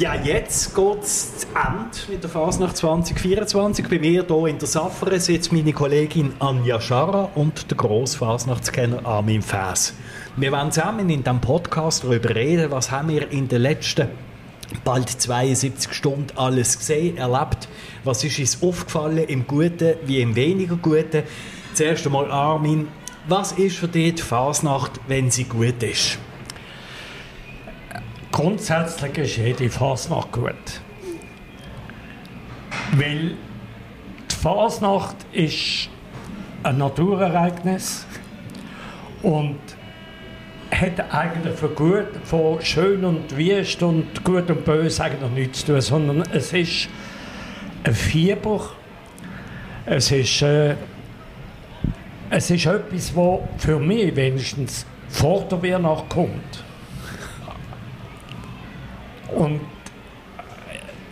Ja, jetzt geht es zu Ende mit der Fasnacht 2024. Bei mir hier in der Saffere sitzt meine Kollegin Anja Scharra und der Grossfasnachtskenner Armin Fäs. Wir wollen zusammen in diesem Podcast darüber reden, was haben wir in den letzten bald 72 Stunden alles gesehen, erlebt. Was ist uns aufgefallen im Guten wie im weniger Guten? Zuerst einmal Armin, was ist für dich die Fasnacht, wenn sie gut ist? Grundsätzlich ist jede Fasnacht gut. Weil die Fasnacht ist ein Naturereignis und hat eigentlich für gut, von schön und wüst und gut und böse eigentlich nichts zu tun, sondern es ist ein Fieber, es ist, äh, es ist etwas, was für mich wenigstens vor der Weihnacht kommt. Und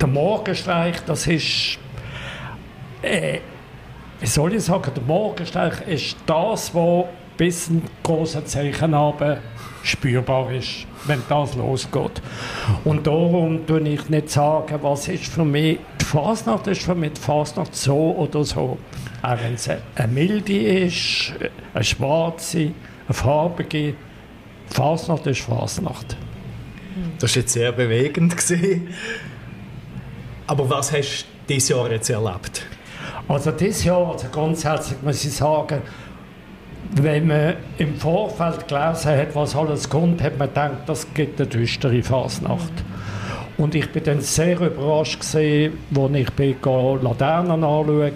der Morgenstreich, das ist, äh, wie soll ich sagen, der Morgenstreich ist das, was bis ein großer Zeichenabend spürbar ist, wenn das losgeht. Und darum tue ich nicht sagen, was ist für mich die Fasnacht, ist für mich die Fasnacht so oder so. Auch wenn es eine milde ist, eine schwarze, eine farbige, Fasnacht ist Fasnacht. Das war jetzt sehr bewegend. Gewesen. Aber was hast du dieses Jahr jetzt erlebt? Also dieses Jahr, also grundsätzlich muss ich sagen, wenn man im Vorfeld gelesen hat, was alles kommt, hat man gedacht, das gibt eine düstere Fasnacht. Und ich bin dann sehr überrascht gesehen, als ich bin Laternen anschauen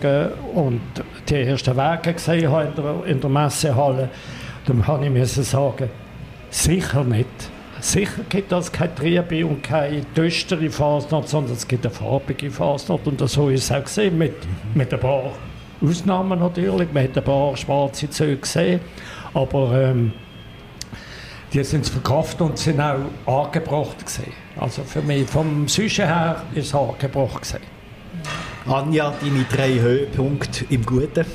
und die ersten Wege gesehen habe in der, in der Messehalle. Dann habe ich sagen, sicher nicht. Sicher gibt es keine Triebe und keine düstere Fasnacht, sondern es gibt eine farbige Fasnacht. Und so ist es auch gesehen, mit, mit ein paar Ausnahmen natürlich. Man hat ein paar schwarze Züge gesehen, aber ähm, die sind verkauft und sind auch angebracht gesehen. Also für mich, vom Süßen her, ist es angebracht gesehen. Anja, deine drei Höhepunkte im Guten?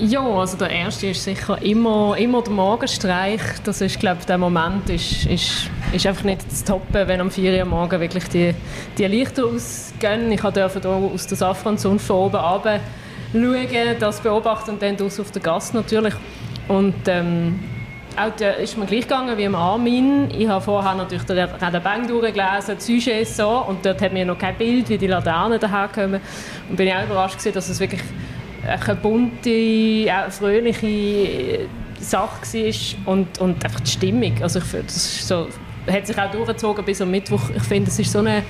Ja, also der erste ist sicher immer, immer der Morgenstreich. Das ist, glaube ich, der Moment ist, ist, ist einfach nicht zu toppen, wenn am 4 Uhr morgen wirklich die, die Lichter ausgehen. Ich durfte hier aus der Safranzone von oben runter schauen, das beobachten und dann auf der Gasse natürlich. Und ähm, auch da ist mir gleich gegangen wie im Armin. Ich habe vorher natürlich den Redabang durchgelesen, die Sujets so, und dort hat mir noch kein Bild, wie die Laternen daherkommen. Und bin ich auch überrascht gewesen, dass es wirklich eine bunte, fröhliche Sache war und, und einfach die Stimmung. Also ich, das so, hat sich auch durchgezogen bis am Mittwoch. Ich finde, es ist so eine,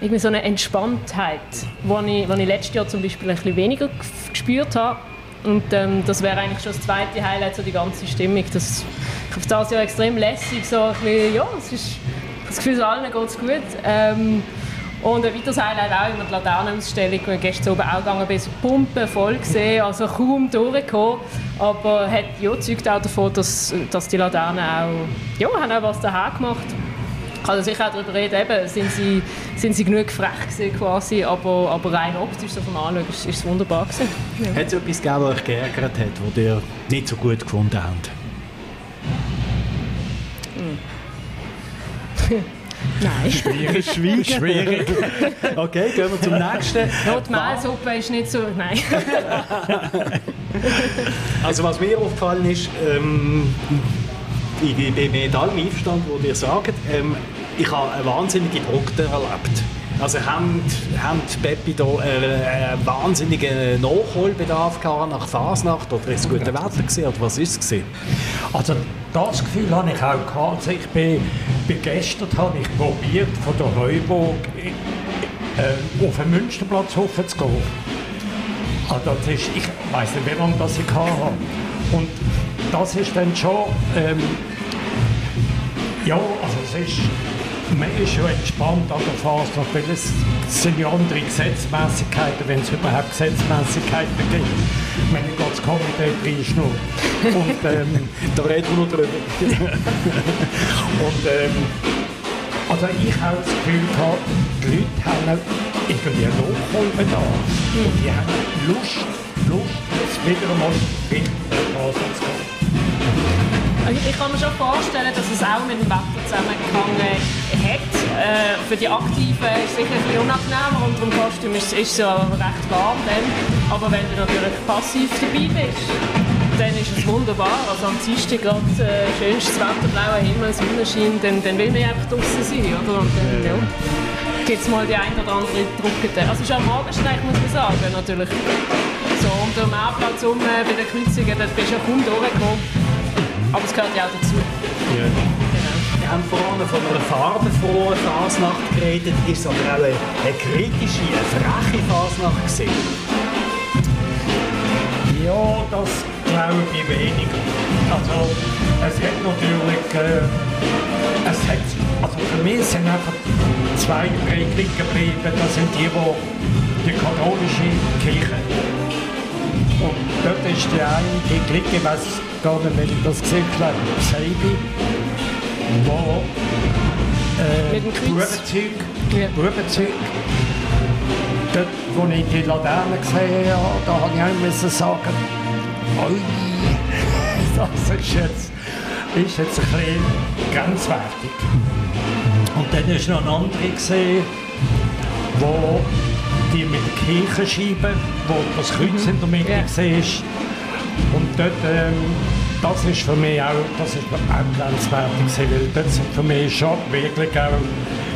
irgendwie so eine Entspanntheit, die ich, ich letztes Jahr zum Beispiel ein bisschen weniger gespürt habe. Und ähm, das wäre eigentlich schon das zweite Highlight, so die ganze Stimmung. Das, ich finde das Jahr extrem lässig, so ein bisschen, ja, es ist, das Gefühl, allen geht es gut. Ähm, und ein weiteres Highlight auch immer die Laternenausstellung, die gestern oben auch gegangen bin, Pumpen voll gesehen, also kaum durchgekommen. Aber hat ja, zeugt auch davon, dass, dass die Laternen auch, ja, haben auch was daher gemacht ich kann sicher auch darüber reden, eben, sind, sie, sind sie genug frech gewesen quasi, aber, aber rein optisch so vom Anschauen ist es wunderbar gewesen. Ja. Hat es etwas gegeben, was euch geärgert hat, was ihr nicht so gut gefunden habt? Nein. Schwierig, schwierig. Schwierig. Okay, gehen wir zum nächsten. Notmehlsuppe ist nicht so. Nein. also, was mir aufgefallen ist, ähm, ich bin mit allem einverstanden, was ihr sagt. Ähm, ich habe eine wahnsinnige Druck erlebt. Also haben, haben Peppi da äh, einen wahnsinnigen Nachholbedarf gehabt nach Fasnacht oder ist es gutes Wetter gewesen, oder was ist es Also das Gefühl habe ich auch gehabt. Also ich bin begeistert, habe ich probiert von der Heuburg äh, auf den Münsterplatz zu gehen. Also das ist, ich weiß nicht, wie lange das ich hatte. Und das ist dann schon ähm, ja, also es ist man ist schon entspannt an der Phase, weil es sind ja andere Gesetzmäßigkeiten, wenn es überhaupt Gesetzmäßigkeiten gibt. Wenn ich das Komitee noch. Und ähm, da reden wir noch drüber. und ähm, also ich habe das Gefühl gehabt, die Leute haben irgendwie einen Nachholbedarf. Und die haben Lust, Lust, jetzt wieder einmal in die Phase zu gehen. Ich kann mir schon vorstellen, dass es auch mit dem Wetter zusammengehangen hat. für die Aktiven ist es sicher ein bisschen unangenehmer und im Kostüm ist es ja recht warm dann. Aber wenn du natürlich passiv dabei bist, dann ist es wunderbar. Also am Dienstag gerade äh, schönstes Wetter, blauer Himmel, Sonnenschein, dann, dann will man einfach draußen sein, oder? Und dann, ja. gibt es mal die ein oder andere Druckete. Also es ist am Morgenstreich, muss man sagen, natürlich. So, um den Mehrplatz äh, bei den Kreuzungen, dort bist du ja kaum durchgekommen. Aber es gehört ja auch dazu. Ja. Wir haben vorhin von einer farbenfrohen Fasnacht geredet, ist es aber auch eine, eine kritische, eine freche Fasnacht gesehen. Ja, das glaube ich weniger. Also, es hat natürlich, äh, es hat, also für mich sind einfach zwei Regelungen geblieben. Das sind die, wo die katholische Kirche. Und dort ist die eine, die Clique, gar nicht, wenn ich das gesehen habe, Seibi, wo äh, Mit dem Kreuz. Bubenzeug, Ja. Bubenzeug Dort, wo ich die Laterne gesehen habe, da habe ich auch müssen sagen, oi, das ist jetzt, ist jetzt ein bisschen grenzwertig. Und dann ist noch eine andere gesehen, wo die mit der Kirchenscheibe, wo das Kreuz in der Mitte Ja. ist. Und dort, ähm, das ist für mich auch, das ist auch grenzwertig gewesen, weil dort sind für mich schon wirklich auch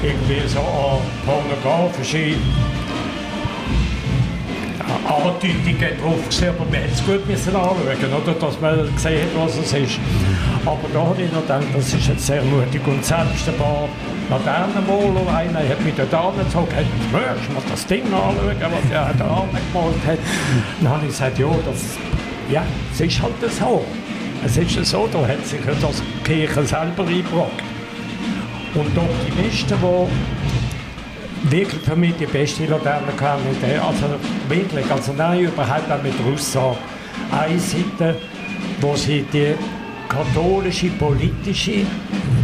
irgendwie so an pornografische Andeutungen drauf gesehen, aber wir hätten es gut müssen anschauen, oder? dass man gesehen hat, was es ist. Aber da habe ich noch gedacht, das ist jetzt sehr mutig. Und selbst ein paar Laternenmaler, einer hat mich dort angezogen, hat gesagt, «Möchtest mal das Ding anschauen, was er da angemalt hat?» Dann habe ich gesagt, ja, das, ja, es ist halt so. Es ist so, da hat sich das die Kirche selber eingebracht. Und die Optimisten, die wirklich für mich die beste Laterne kam. Also wirklich, also nein, überhaupt auch mit der Aussage. Eine Seite, wo sie die katholische, politische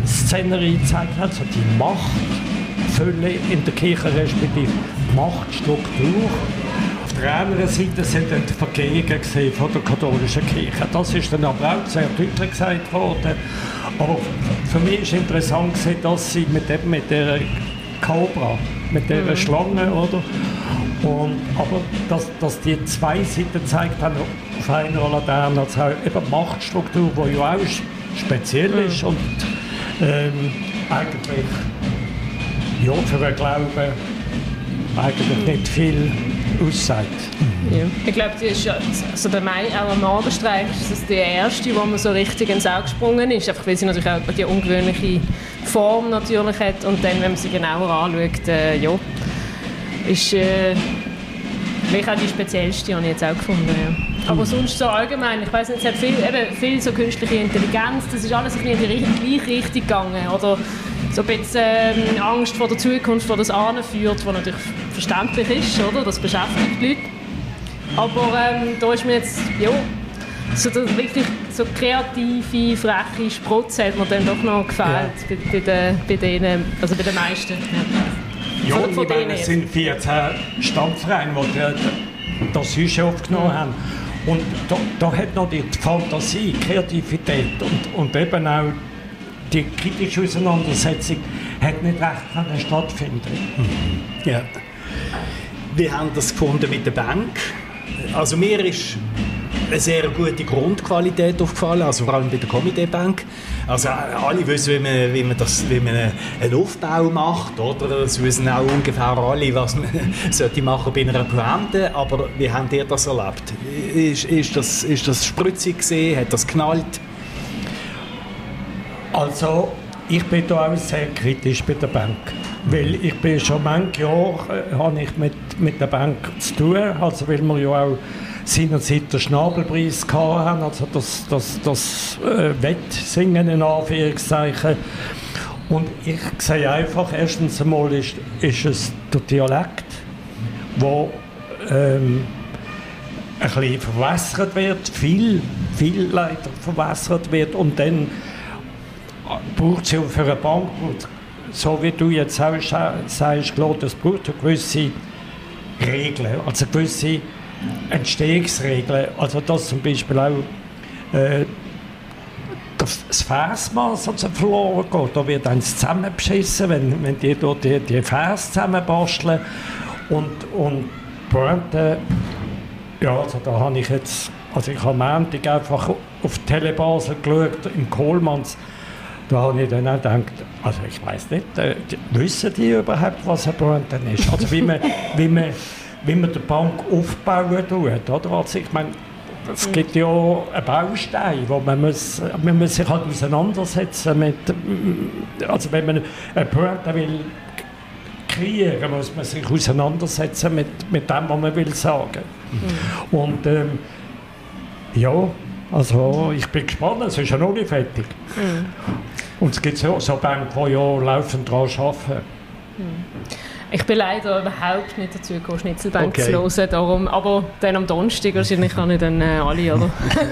Szenerie gezeigt hat, also die Machtfülle in der Kirche respektive Machtstruktur. Auf der anderen Seite sind dann die Vergehungen gesehen von der katholischen Kirche. Das ist dann aber auch sehr deutlich gesagt worden. Aber für mich ist interessant gewesen, dass sie mit, eben mit der Cobra, mit der Schlange, oder? Und, aber dass, dass die zwei Seiten gezeigt haben auf einer Laterne, also eben die Machtstruktur, die ja auch speziell ist und ähm, eigentlich ja, für einen Glauben eigentlich nicht viel aussagt. Ja. Ich glaube, die ist ja, also der Mai, auch am Morgenstreich, ist das die erste, wo man so richtig ins Auge gesprungen ist. Einfach weil sie natürlich auch die ungewöhnliche Form natürlich hat. Und dann, wenn man sie genauer anschaut, äh, ja, ist äh, vielleicht auch die speziellste, habe ich jetzt auch gefunden. Ja. Aber sonst so allgemein, ich weiß nicht, es hat viel, eben, viel so künstliche Intelligenz, das ist alles ein in die gleiche Richtung gegangen. Oder so ein bisschen ähm, Angst vor der Zukunft, die das anführt, was natürlich verständlich ist, oder? Das beschäftigt die Leute. Aber ähm, da ist mir jetzt, ja, so der wirklich so kreative, freche Sprutz hat mir dann doch noch gefällt bei, bei, den, bei denen, also bei den meisten. Ja. Ja, Von- ich von meine, denen es sind 14 Stammvereine, die die- das Süße aufgenommen haben. Und da, da hat noch die Fantasie, die Kreativität und, und eben auch die kritische Auseinandersetzung hat nicht recht stattfinden. Ja. Wir haben das gefunden mit der Bank. Also mir ist eine sehr gute Grundqualität aufgefallen, also vor allem bei der Comedy Bank. Also äh, alle wissen, wie man, wie man, das, wie man einen Aufbau macht, oder? Das wissen auch ungefähr alle, was man sollte machen bei einer Pointe. Aber wie habt ihr das erlebt? Ist, ist, das, ist das spritzig gesehen? Hat das knallt? Also, ich bin da auch sehr kritisch bei der Bank. Weil ich bin schon manche Jahre äh, ich mit, mit der Bank zu tun, also weil wir ja auch seinerzeit den Schnabelpreis hatten, also das, das, das äh, Wettsingen in Anführungszeichen. Und ich sehe einfach, erstens einmal ist, ist es der Dialekt, wo ähm, ein bisschen verwässert wird, viel, viel leider verwässert wird und dann braucht es ja für eine Bank, so wie du jetzt scha- sagst, klar, das braucht eine gewisse Regeln, also gewisse Entstehungsregeln. Also dass zum Beispiel auch äh, das Versmaß also verloren geht. Da wird eins zusammenbeschissen, wenn, wenn die dort die, die Vers zusammenbasteln. Und, und Pointe, ja, also da habe ich jetzt, also ich habe am Montag einfach auf Telebasel geschaut, im Kohlmanns, da habe ich dann auch gedacht, also ich weiß nicht, äh, wissen die überhaupt, was ein Pointe ist? Also wie man, wie man, wie man die Bank aufbauen tut, oder? Also ich meine, es gibt ja einen Baustein, wo man, muss, man muss sich halt auseinandersetzen mit, also wenn man eine Pointe will kriegen, muss man sich auseinandersetzen mit, mit dem, was man will sagen. Mhm. Und ähm, ja, also ich bin gespannt, es ist ja noch nicht fertig. Mhm. Und es gibt so, so Banken, die ja laufend daran arbeiten. Mhm. Ich bin leider überhaupt nicht dazu gekommen, Schnitzelbank okay. zu hören. Darum, aber dann am Donnerstag wahrscheinlich kann ich dann äh, alle oder?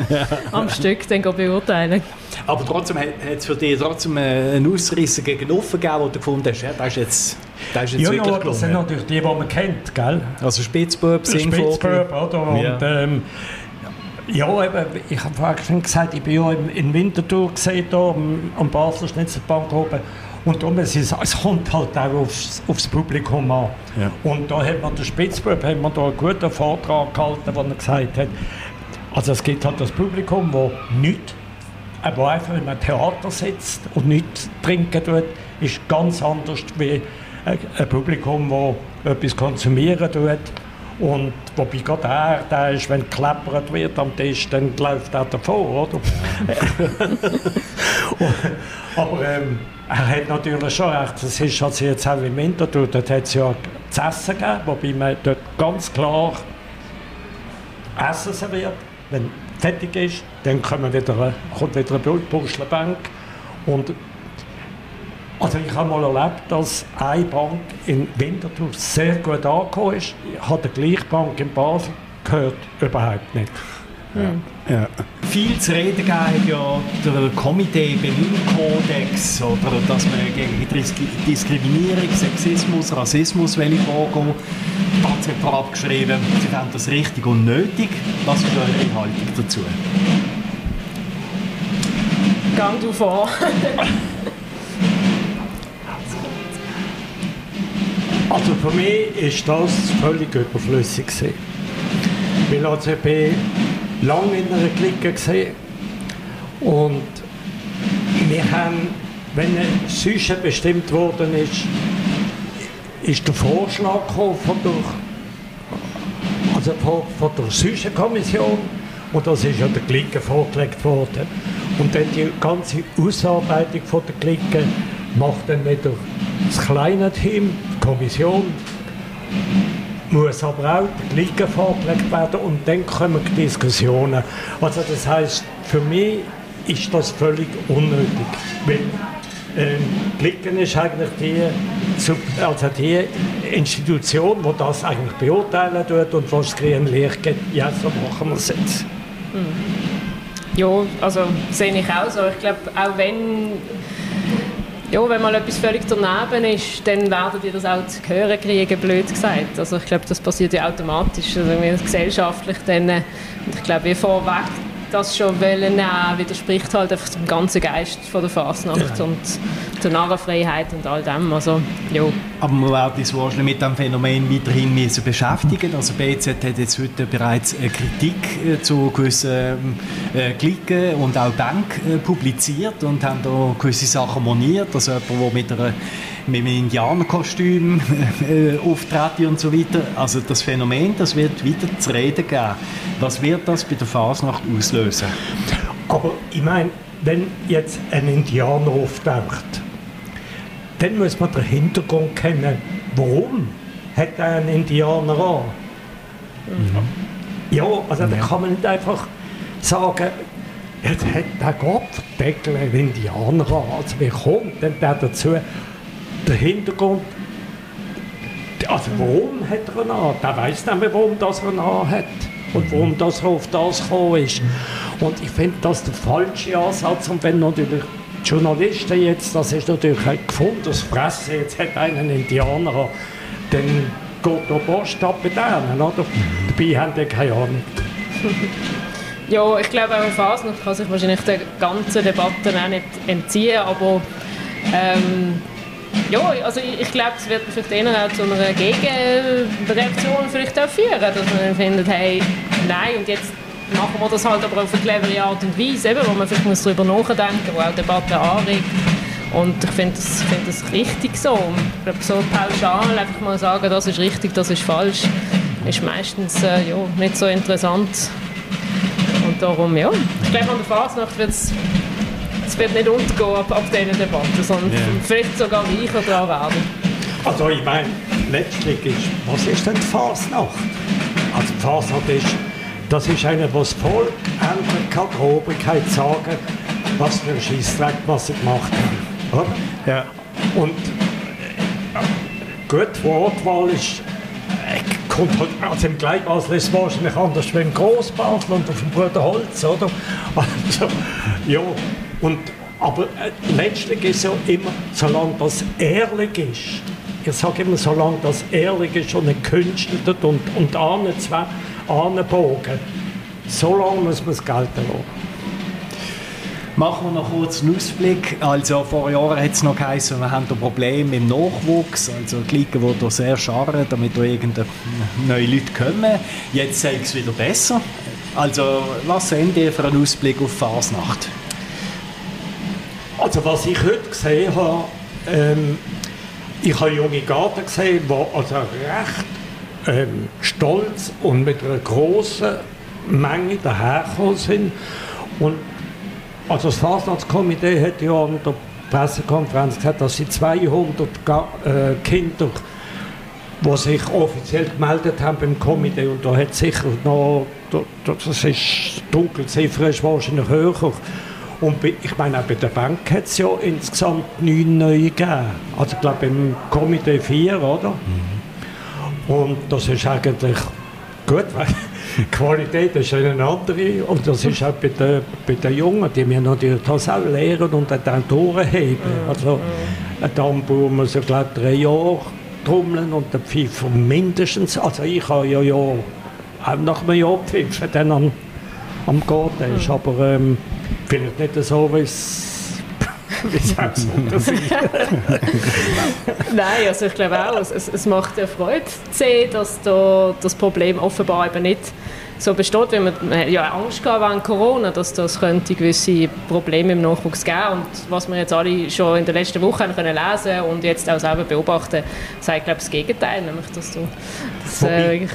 am Stück dann beurteilen. Aber trotzdem hat es für dich trotzdem äh, einen Ausrisser gegen Offen gegeben, wo du gefunden hast, ja, das ist jetzt, das ist jetzt ja, wirklich ja, das sind natürlich die, die man kennt, gell? Also Spitzbub, Singvogel. Spitzbub, oder? Und, ja. Ähm, ja, eben, ich habe vorhin gesagt, ich bin ja in Winterthur gesehen, hier am, am Basler Schnitzelbank oben. Und darum, es, ist, es kommt halt auch aufs, aufs Publikum an. Ja. Und da hat man der Spitzbub hat man da einen guten Vortrag gehalten, wo er gesagt hat, also es gibt halt das Publikum, das nicht, aber einfach in einem Theater sitzt und nichts trinken tut, ist ganz anders wie ein Publikum, das etwas konsumieren tut. Und wobei gerade er, der ist, wenn geklappert wird am Tisch, dann läuft er davor, oder? aber ähm, er hat natürlich schon recht. Es ist also jetzt auch im Winterthur, dort hat es ja zu essen gegeben, wobei man dort ganz klar Essen serviert. Wenn fertig ist, dann kommt wieder, eine Buschelbank. Und also ich habe mal erlebt, dass eine Bank in Winterthur sehr gut angekommen ist. Ich habe die gleiche Bank in Basel gehört überhaupt nicht. Ja. Ja. Viel zu reden gegeben ja der Komitee Berlin-Kodex, oder dass man gegen Diskriminierung, Sexismus, Rassismus will vorgehen Ganz hat vorab geschrieben, sie finden das richtig und nötig. Was ist eure Haltung dazu? Gang du vor. also für mich ist das völlig überflüssig Weil bin lange in einer Clique gesehen. Und wir haben, wenn ein Süße bestimmt worden ist, ist der Vorschlag von der, also von, von der Süße-Kommission und das ist ja der Clique vorgelegt worden. Und dann die ganze Ausarbeitung von der Clique macht dann wieder das kleine Team, die Kommission muss aber auch die Liga vorgelegt werden und dann kommen die Diskussionen. Also das heißt, für mich ist das völlig unnötig. Weil, äh, die Liga ist eigentlich die, also die Institution, die das eigentlich beurteilen tut und was es grüne Licht gibt. Ja, so machen wir es jetzt. Hm. Ja, also sehe ich auch so. Ich glaube, auch wenn ja, wenn mal etwas völlig daneben ist, dann werden die das auch zu hören kriegen, blöd gesagt. Also ich glaube, das passiert ja automatisch, also gesellschaftlich dann, äh, und ich glaube, wie vorweg das schon wollen nehmen, widerspricht halt einfach dem ganzen Geist von der Fasnacht ja. und der Narrenfreiheit und all dem. Also, ja. Aber man wird sich wahrscheinlich mit diesem Phänomen weiterhin müssen beschäftigen. Also BZ hat jetzt heute bereits eine Kritik äh, zu gewissen äh, Klicken und auch Bank äh, publiziert und haben da gewisse Sachen moniert. Also jemand, der mit einer mit einem Indianerkostüm äh, auftreten und so weiter. Also das Phänomen, das wird wieder zu reden geben. Was wird das bei der Fasnacht auslösen? Aber ich meine, wenn jetzt ein Indianer auftaucht, dann muss man den Hintergrund kennen. Warum hat er einen Indianer an? Mhm. Ja, also ja. da kann man nicht einfach sagen, jetzt hat der Gottverdeckel einen Indianer an. Also wie kommt denn der dazu? der Hintergrund, also warum hat er ihn an? Der weiß nicht mehr, warum das er ihn an hat und warum das auf das gekommen ist. Und ich finde das der falsche Ansatz. Und wenn natürlich die Journalisten jetzt, das ist natürlich ein gefundenes Fressen, jetzt hat einen Indianer, dann geht der Post ab bei denen, oder? Dabei haben die keine Ahnung. Ja, ich glaube auch Fasnacht kann sich wahrscheinlich der ganzen Debatte auch nicht entziehen, aber ähm, ja, also ich, ich glaube, es wird vielleicht eher auch zu einer Gegenreaktion vielleicht auch führen, dass man findet, hey, nein, und jetzt machen wir das halt aber auf eine clevere Art und Weise, eben, wo man vielleicht muss darüber nachdenken muss, wo auch Debatten anregt. Und ich finde das, find das richtig so. Ich glaube, so pauschal einfach mal sagen, das ist richtig, das ist falsch, ist meistens äh, ja, nicht so interessant. Und darum, ja, ich glaube, an der Fasnacht wird es es wird nicht untergehen ab, ab diesen Debatten, sondern yeah. vielleicht sogar reicher daran werden. Also ich meine, letztlich ist, was ist denn die Fasnacht? Also die Fasnacht ist, das ist eine, was das Volk endlich kann die Obrigkeit sagen, was für ein Scheissdreck, was sie gemacht haben. Oder? Ja. Und äh, gut, Wortwahl ist kommt halt, also im Gleitbasel ist wahrscheinlich anders wie im Grossbasel und auf dem Bruder Holz, oder? Also, ja, und, aber äh, letztlich ist es ja immer, solange das ehrlich ist, ich sage immer, solange das ehrlich ist und nicht künstelt und, und anbogen, so lange muss man es gelten lassen. Machen wir noch kurz einen Ausblick. Also vor Jahren hat es noch geheißen, wir haben ein Problem im Nachwuchs, also die Ligen, die hier sehr scharren, damit da irgendeine neue Leute kommen. Jetzt sei es wieder besser. Also was sehen ihr für einen Ausblick auf Fasnacht? Also was ich heute gesehen habe, ähm, ich habe junge Garten gesehen, die also recht ähm, stolz und mit einer großen Menge dahergekommen sind. Und also das Fasnachtskomitee hat ja an der Pressekonferenz gesagt, dass sie 200 Ga äh, Kinder, die sich offiziell gemeldet haben beim Komitee, und da hat sicher noch, das ist, die Dunkelziffer ist wahrscheinlich höher, und ich meine, auch bei der Bank hat es ja insgesamt neun neue gegeben. Also ich glaube im Komitee vier, oder? Mhm. Und das ist eigentlich gut, weil die Qualität ist eine andere. Und das ist auch bei den, bei den Jungen, die müssen natürlich das auch lernen und dann durchheben. Mhm. Also ein Tambour muss ja glaube drei Jahre trommeln und der Pfeifer mindestens. Also ich habe ja, ja auch nach einem Jahr pfiffen, dann am, am Garten ist. Mhm. Aber ähm, vielleicht nicht so, wie es Nein, also ich glaube auch, es, es macht ja Freude zu sehen, dass da das Problem offenbar eben nicht so besteht, weil man, man ja Angst gehabt während Corona, dass das könnte gewisse Probleme im Nachwuchs geben und was wir jetzt alle schon in den letzten Wochen können lesen und jetzt auch selber beobachten, sagt glaube ich das Gegenteil, nämlich dass das äh, wirklich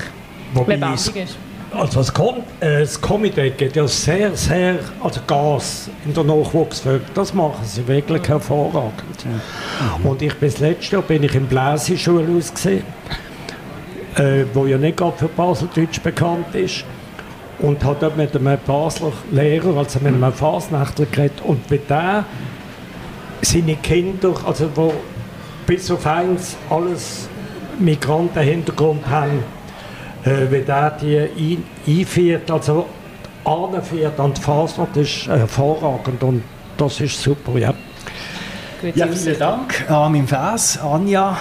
lebendig ist. Also das, Kom äh, das Komitee geht ja sehr, sehr, also Gas in der Nachwuchsförderung, das machen sie wirklich hervorragend. Mhm. Und ich bis letztes Jahr bin ich im Bläseschule ausgesehen, äh, wo ja nicht gerade für Baseldeutsch bekannt ist. Und hat dort mit einem Basler Lehrer, also mit einem Fasnächtler geredet. Und mit dem seine Kinder, also wo bis auf eins alles Migrantenhintergrund haben, äh, wie der die einführt, also anfährt an die Fasnacht, ist hervorragend und das ist super, ja. ja vielen Dank an meinem Vers, Anja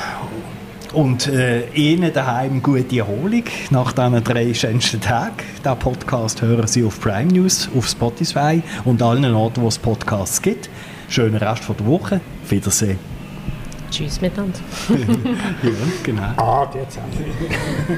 und äh, Ihnen daheim gute Erholung nach diesen drei schönsten Tagen. Diesen Podcast hören Sie auf Prime News, auf Spotify und allen Orten, wo es Podcasts gibt. Schönen Rest von der Woche. Auf Wiedersehen. Tschüss miteinander. ja, genau. Ah, jetzt haben wir.